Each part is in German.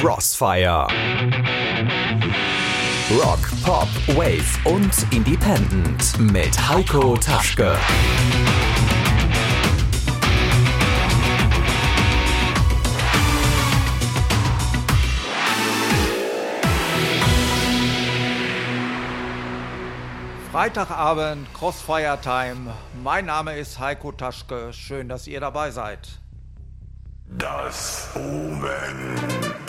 Crossfire. Rock, Pop, Wave und Independent mit Heiko Taschke. Freitagabend, Crossfire Time. Mein Name ist Heiko Taschke. Schön, dass ihr dabei seid. Das Omen.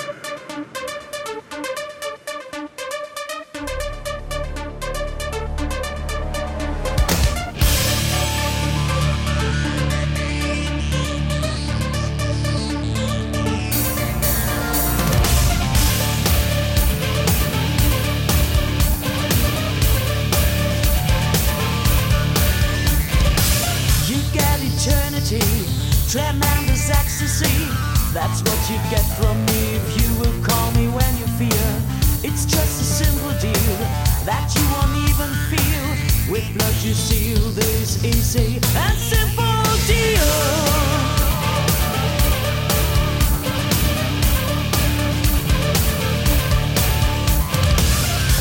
tremendous ecstasy. That's what you get from me if you will call me when you feel. It's just a simple deal that you won't even feel. With blood you seal this easy and simple deal.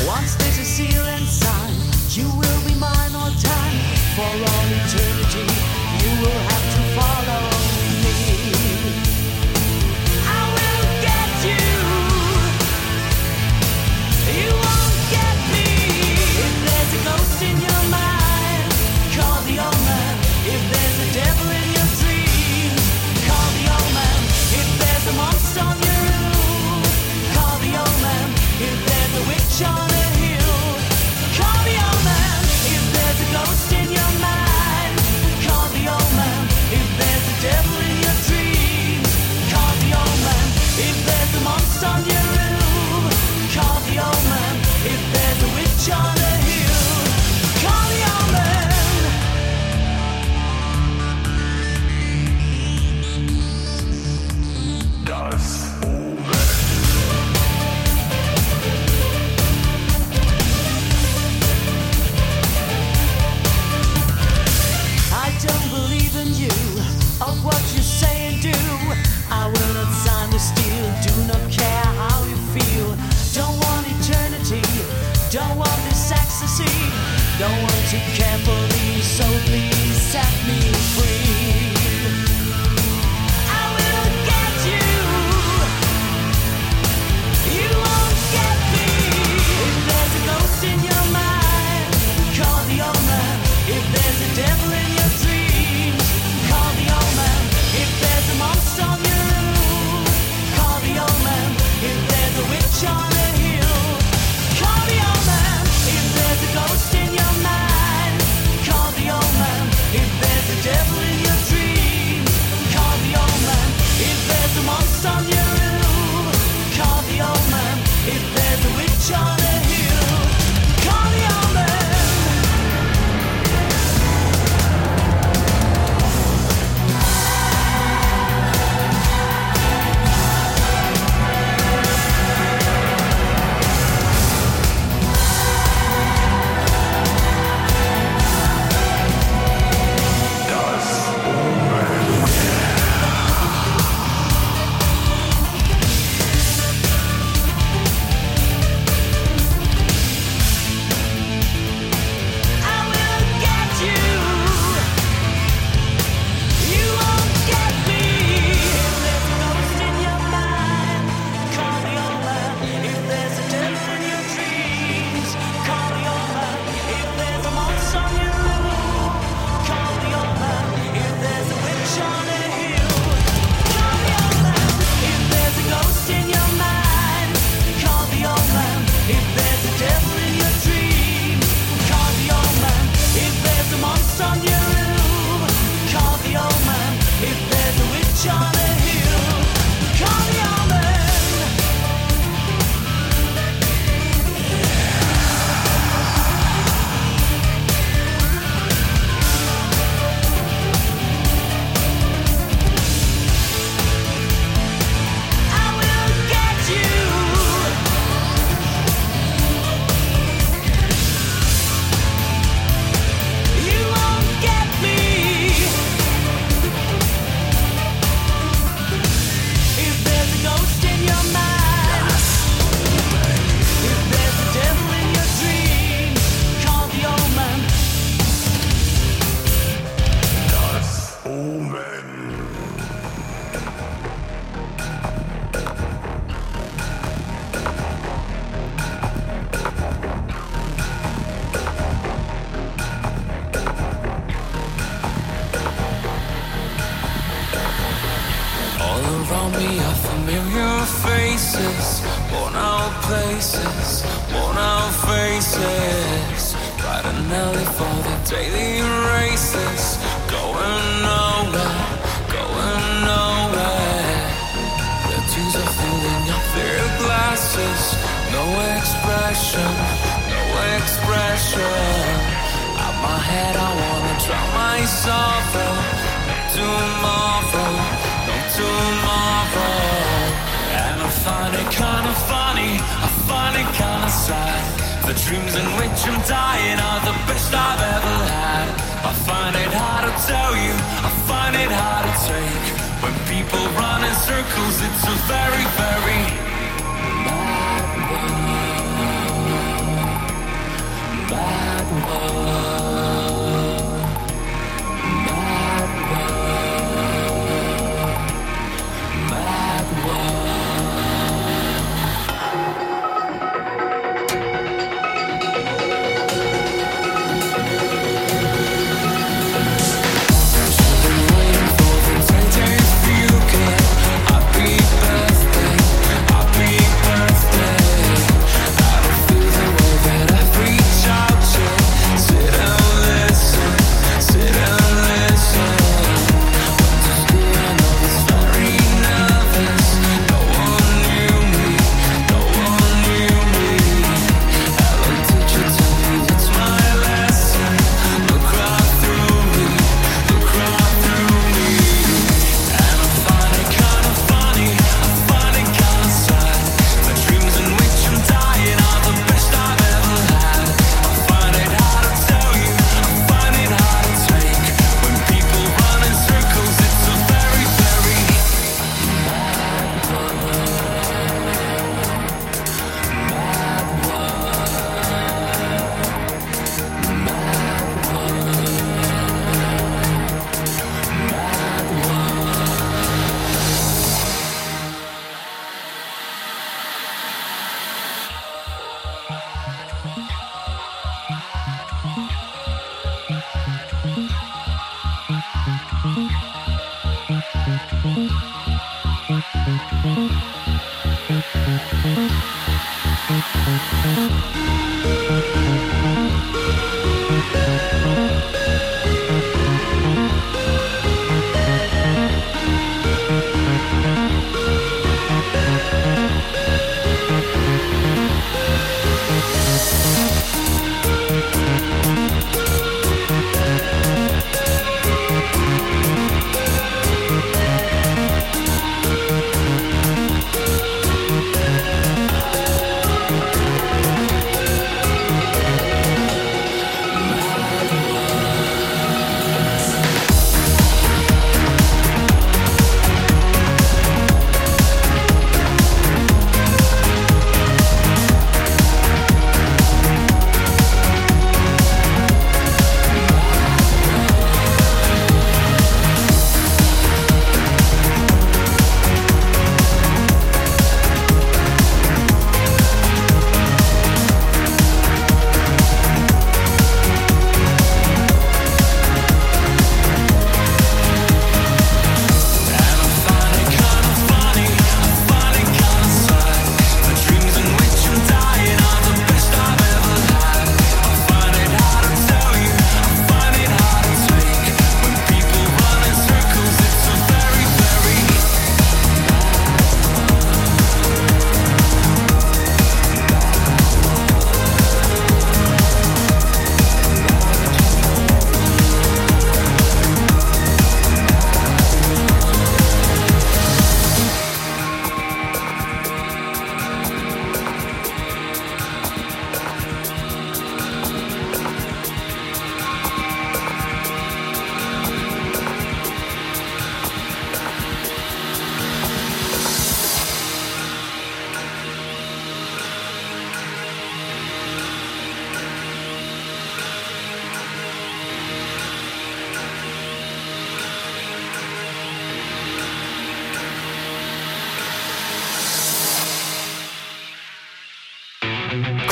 Once there's a seal and sign, you will be mine all time. For all eternity, you will have.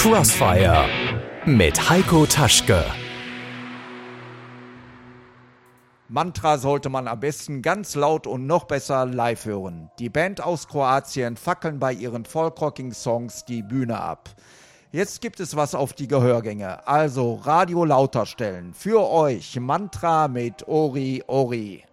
Crossfire mit Heiko Taschke. Mantra sollte man am besten ganz laut und noch besser live hören. Die Band aus Kroatien fackeln bei ihren Folkrocking-Songs die Bühne ab. Jetzt gibt es was auf die Gehörgänge. Also Radio lauter stellen. Für euch Mantra mit Ori Ori.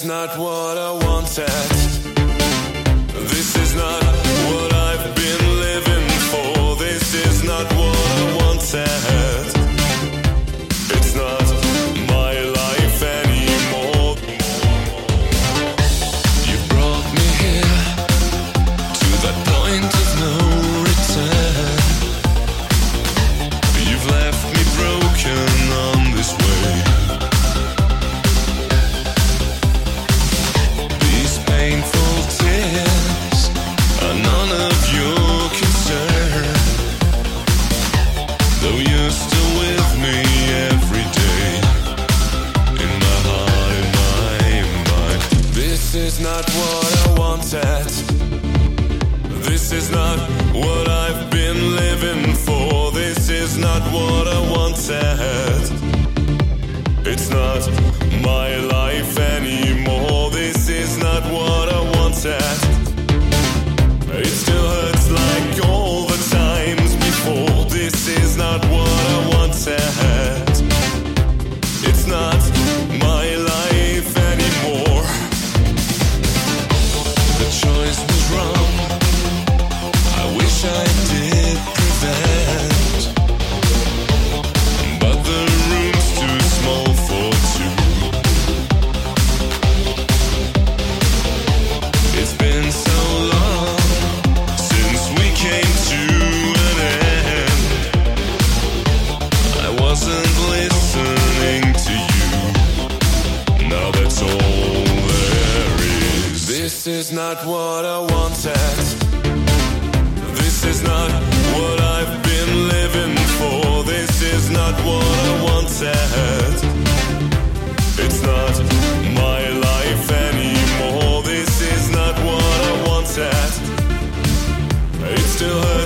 It's not what I wanted.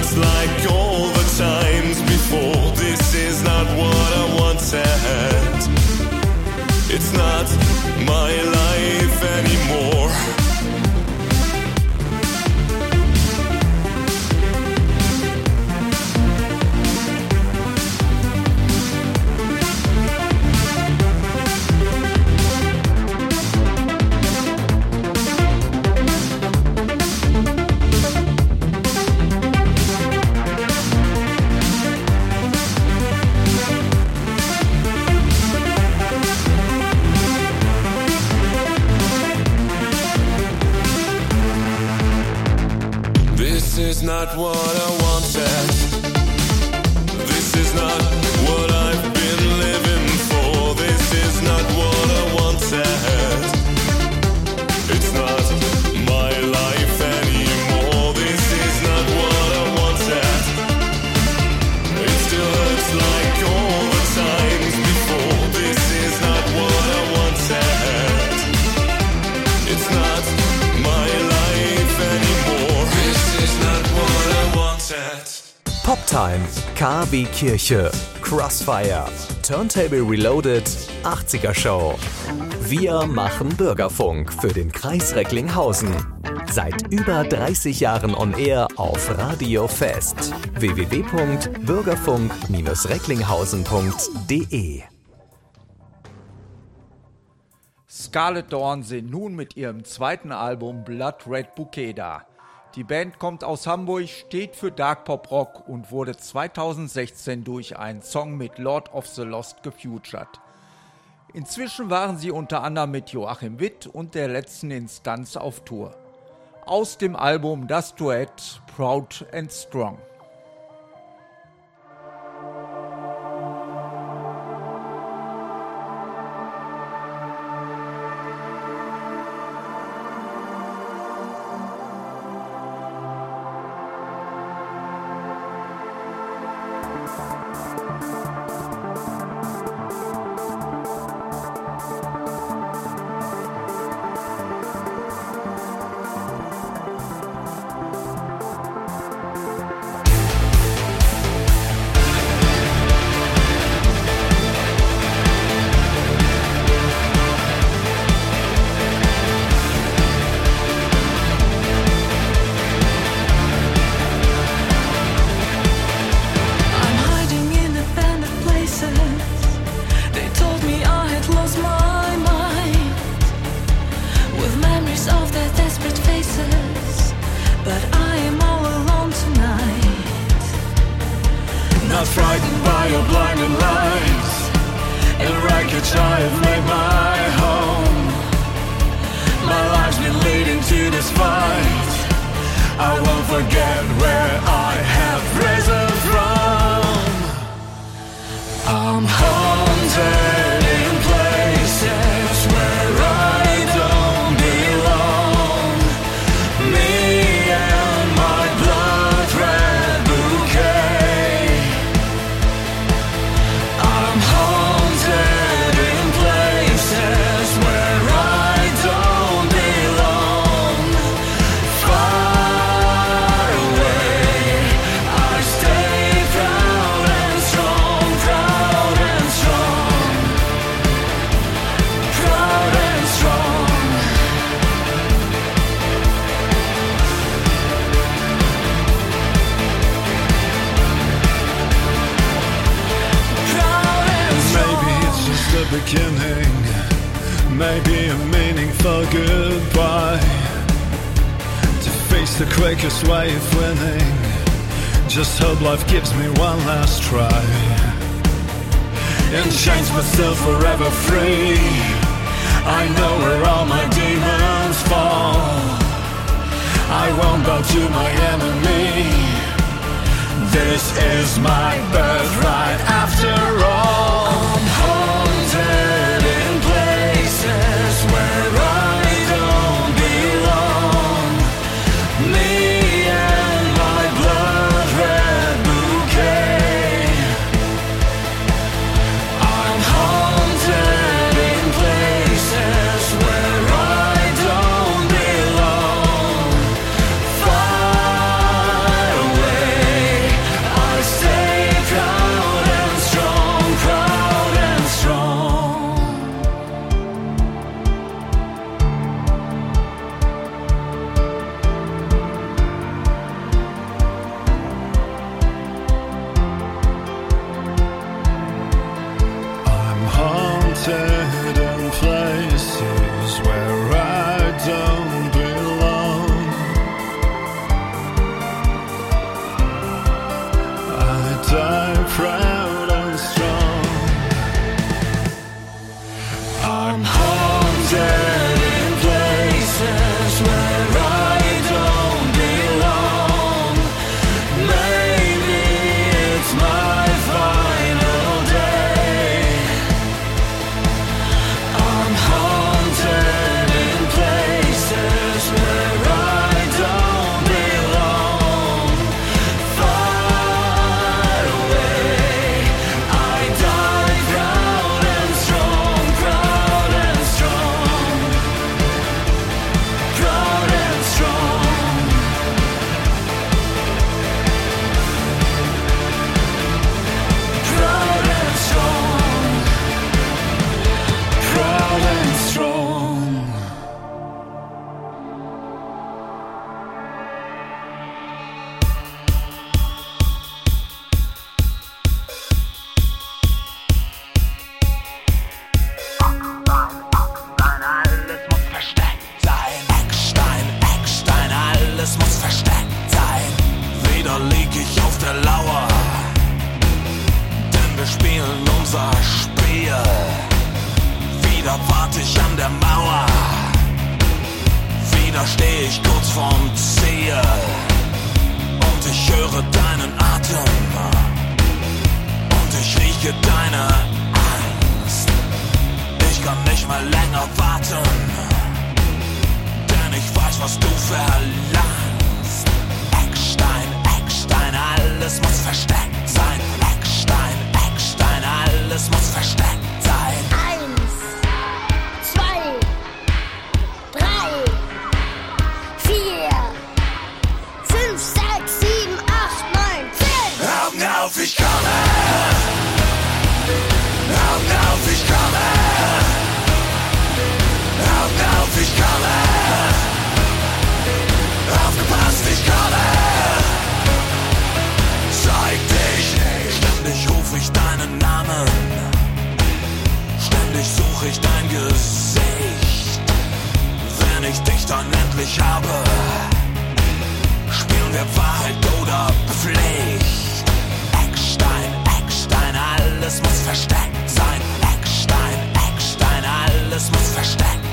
just like Kirche, Crossfire, Turntable Reloaded, 80er Show. Wir machen Bürgerfunk für den Kreis Recklinghausen. Seit über 30 Jahren on Air auf Radio Fest. www.bürgerfunk-recklinghausen.de Scarlett Dorn sind nun mit ihrem zweiten Album Blood Red Bouquet da. Die Band kommt aus Hamburg, steht für Dark Pop Rock und wurde 2016 durch einen Song mit Lord of the Lost gefutured. Inzwischen waren sie unter anderem mit Joachim Witt und der letzten Instanz auf Tour. Aus dem Album das Duett Proud and Strong. gives me one last try and shines myself forever free. I know where all my demons fall. I won't bow to my enemy. This is my birth. da lieg ich auf der Lauer. Denn wir spielen unser Spiel. Wieder warte ich an der Mauer. Wieder steh ich kurz vorm Ziel. Und ich höre deinen Atem. Und ich rieche deine Angst. Ich kann nicht mehr länger warten. Denn ich weiß, was du verlangst alles muss versteckt sein. Eckstein, Eckstein, alles muss versteckt sein. Eins, zwei, drei, vier, fünf, sechs, sieben, acht, neun, zehn. Augen auf, ich komme. Augen auf, ich komme. Augen auf, ich komme. Gesicht. Wenn ich dich dann endlich habe, spielen wir Wahrheit oder Pflicht. Eckstein, Eckstein, alles muss versteckt sein. Eckstein, Eckstein, alles muss versteckt sein.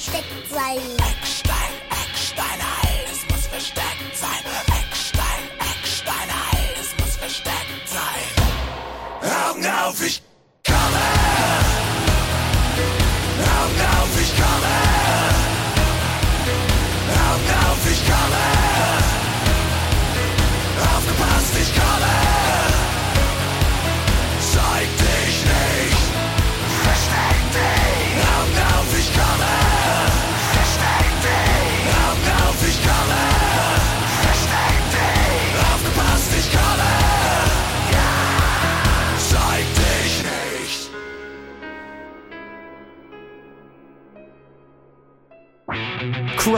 Steckseil.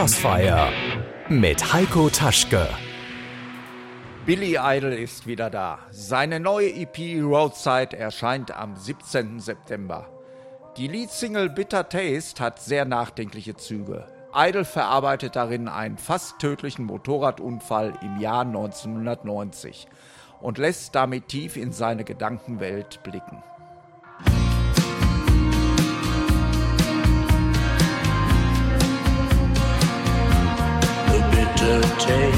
Crossfire mit Heiko Taschke. Billy Idol ist wieder da. Seine neue EP Roadside erscheint am 17. September. Die Leadsingle Bitter Taste hat sehr nachdenkliche Züge. Idol verarbeitet darin einen fast tödlichen Motorradunfall im Jahr 1990 und lässt damit tief in seine Gedankenwelt blicken. 这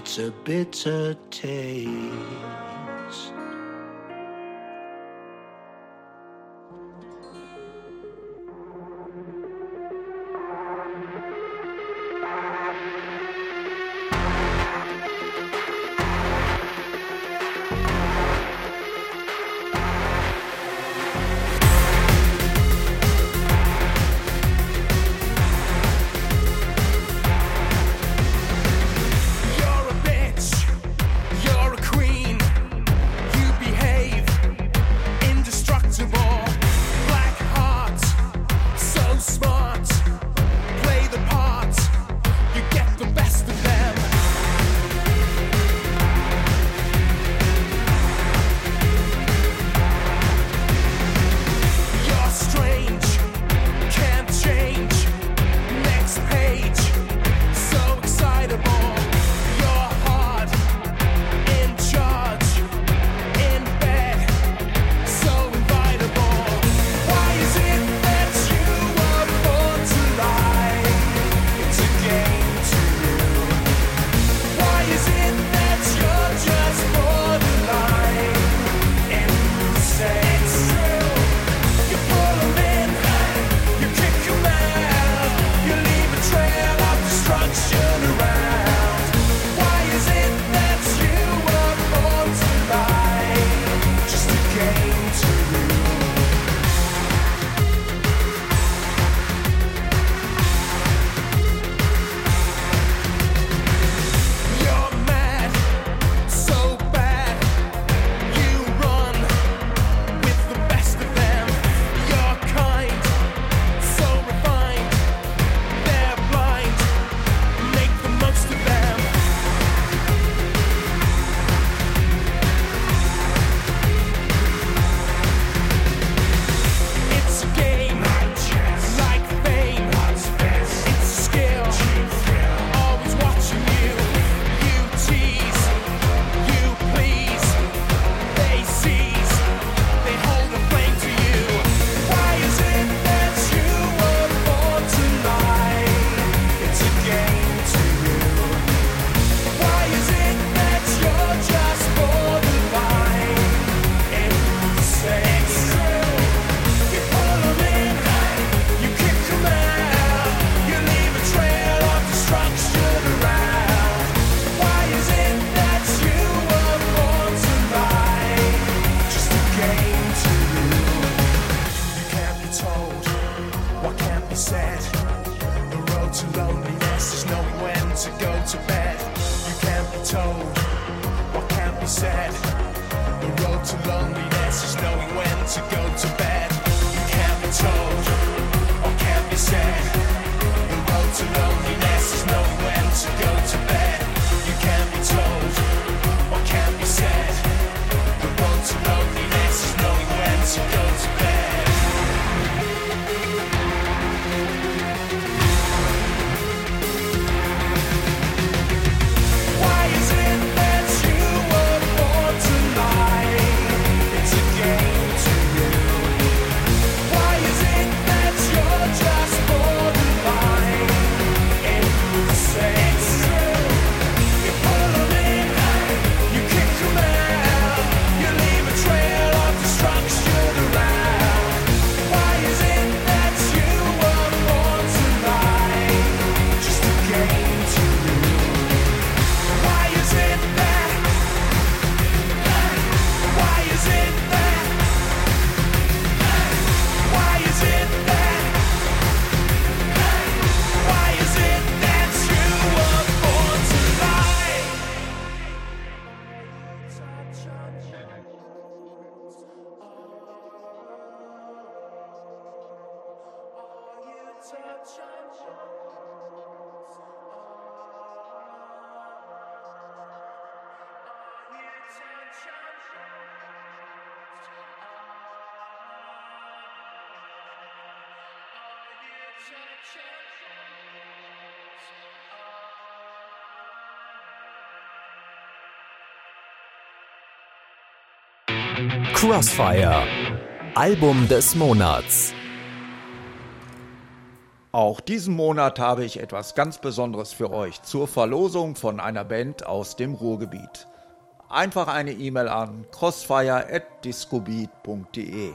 It's a bitter taste. Crossfire. Album des Monats. Auch diesen Monat habe ich etwas ganz Besonderes für euch zur Verlosung von einer Band aus dem Ruhrgebiet. Einfach eine E-Mail an crossfire.discobeat.de.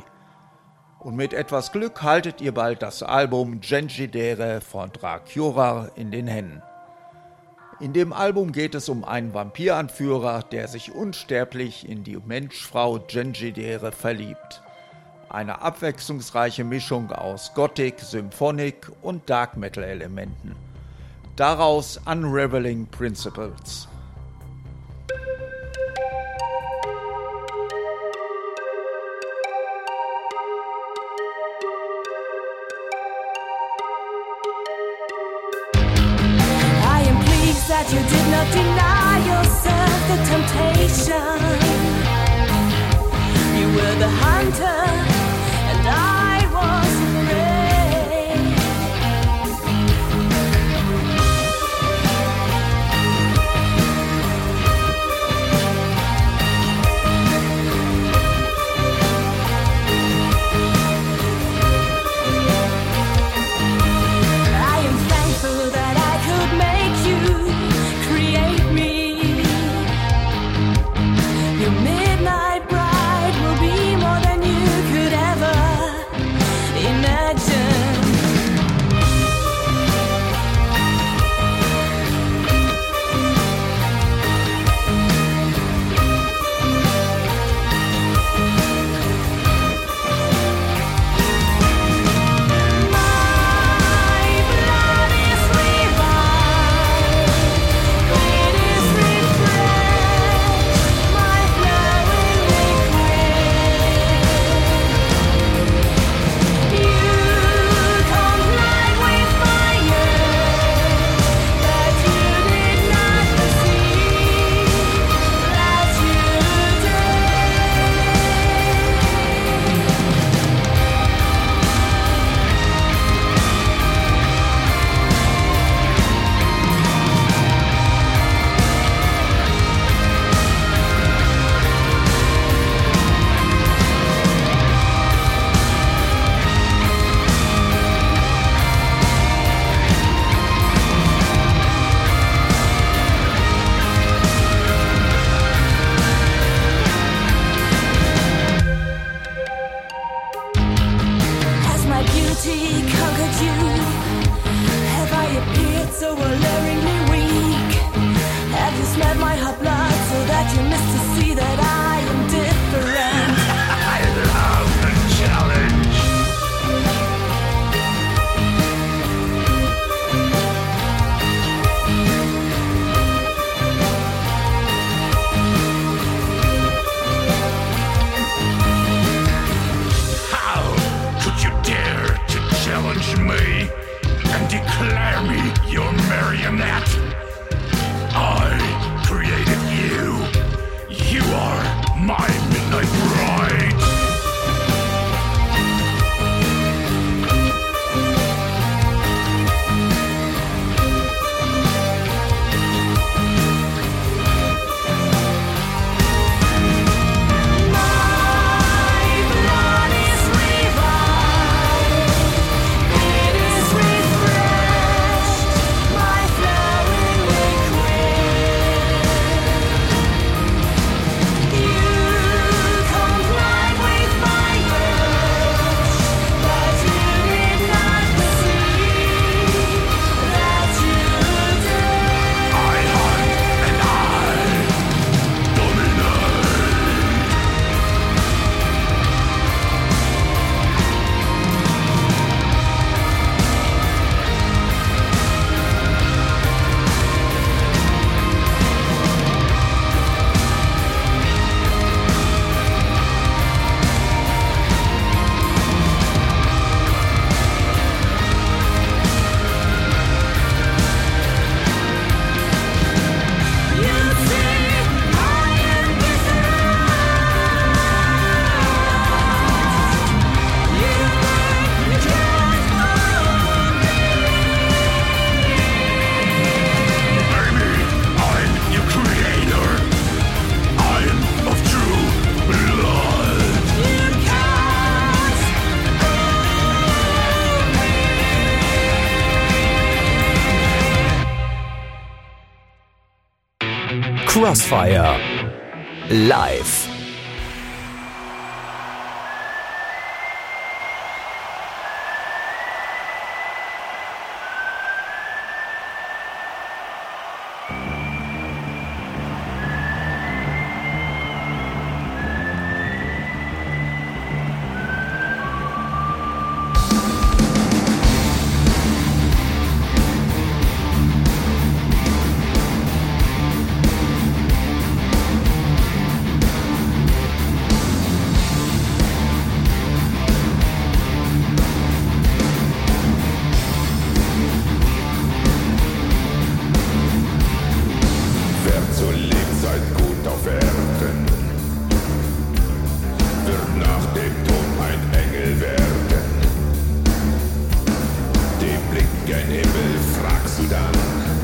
Und mit etwas Glück haltet ihr bald das Album Gengidere von Dracura in den Händen. In dem Album geht es um einen Vampiranführer, der sich unsterblich in die Menschfrau Gengidere verliebt. Eine abwechslungsreiche Mischung aus Gothic, Symphonic und Dark Metal Elementen. Daraus Unraveling Principles. Hunter, Crossfire. Live. Fragst du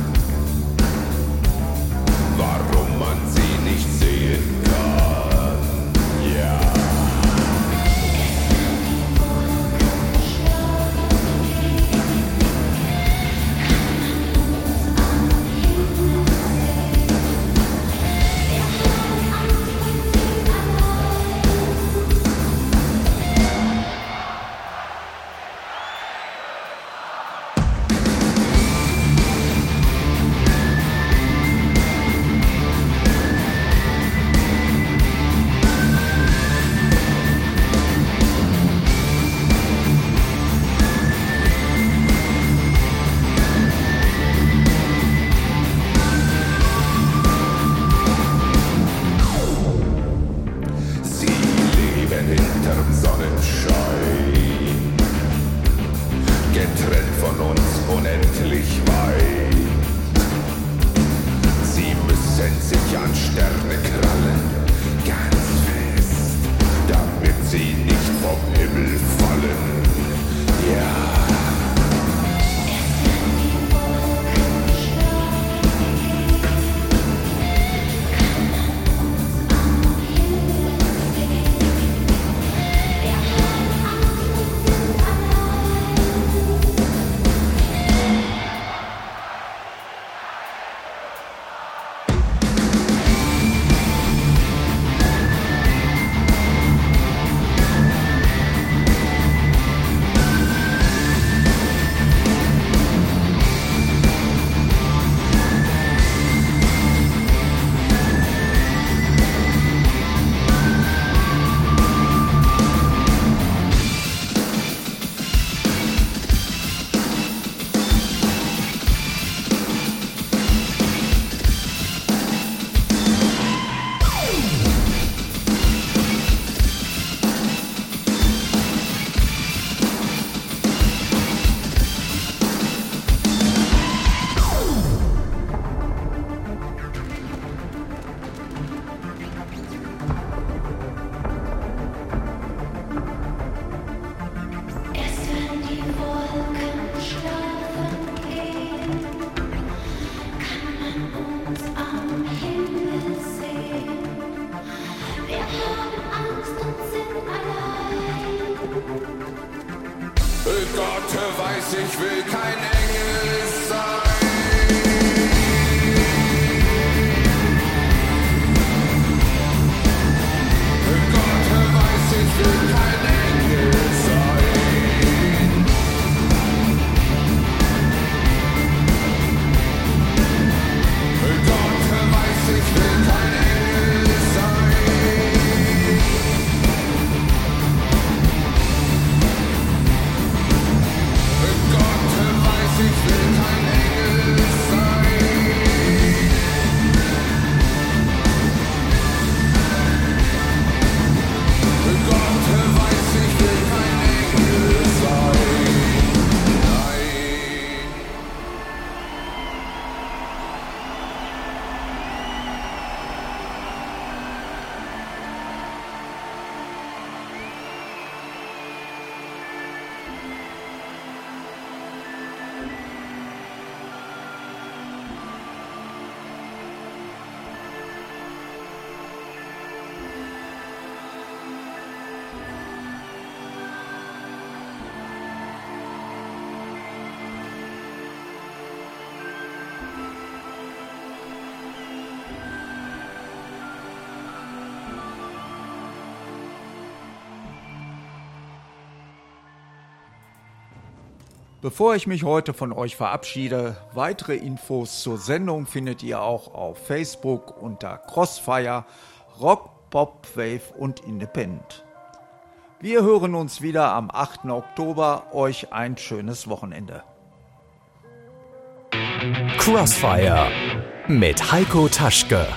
Bevor ich mich heute von euch verabschiede, weitere Infos zur Sendung findet ihr auch auf Facebook unter Crossfire, Rock, Pop, Wave und Independent. Wir hören uns wieder am 8. Oktober. Euch ein schönes Wochenende. Crossfire mit Heiko Taschke.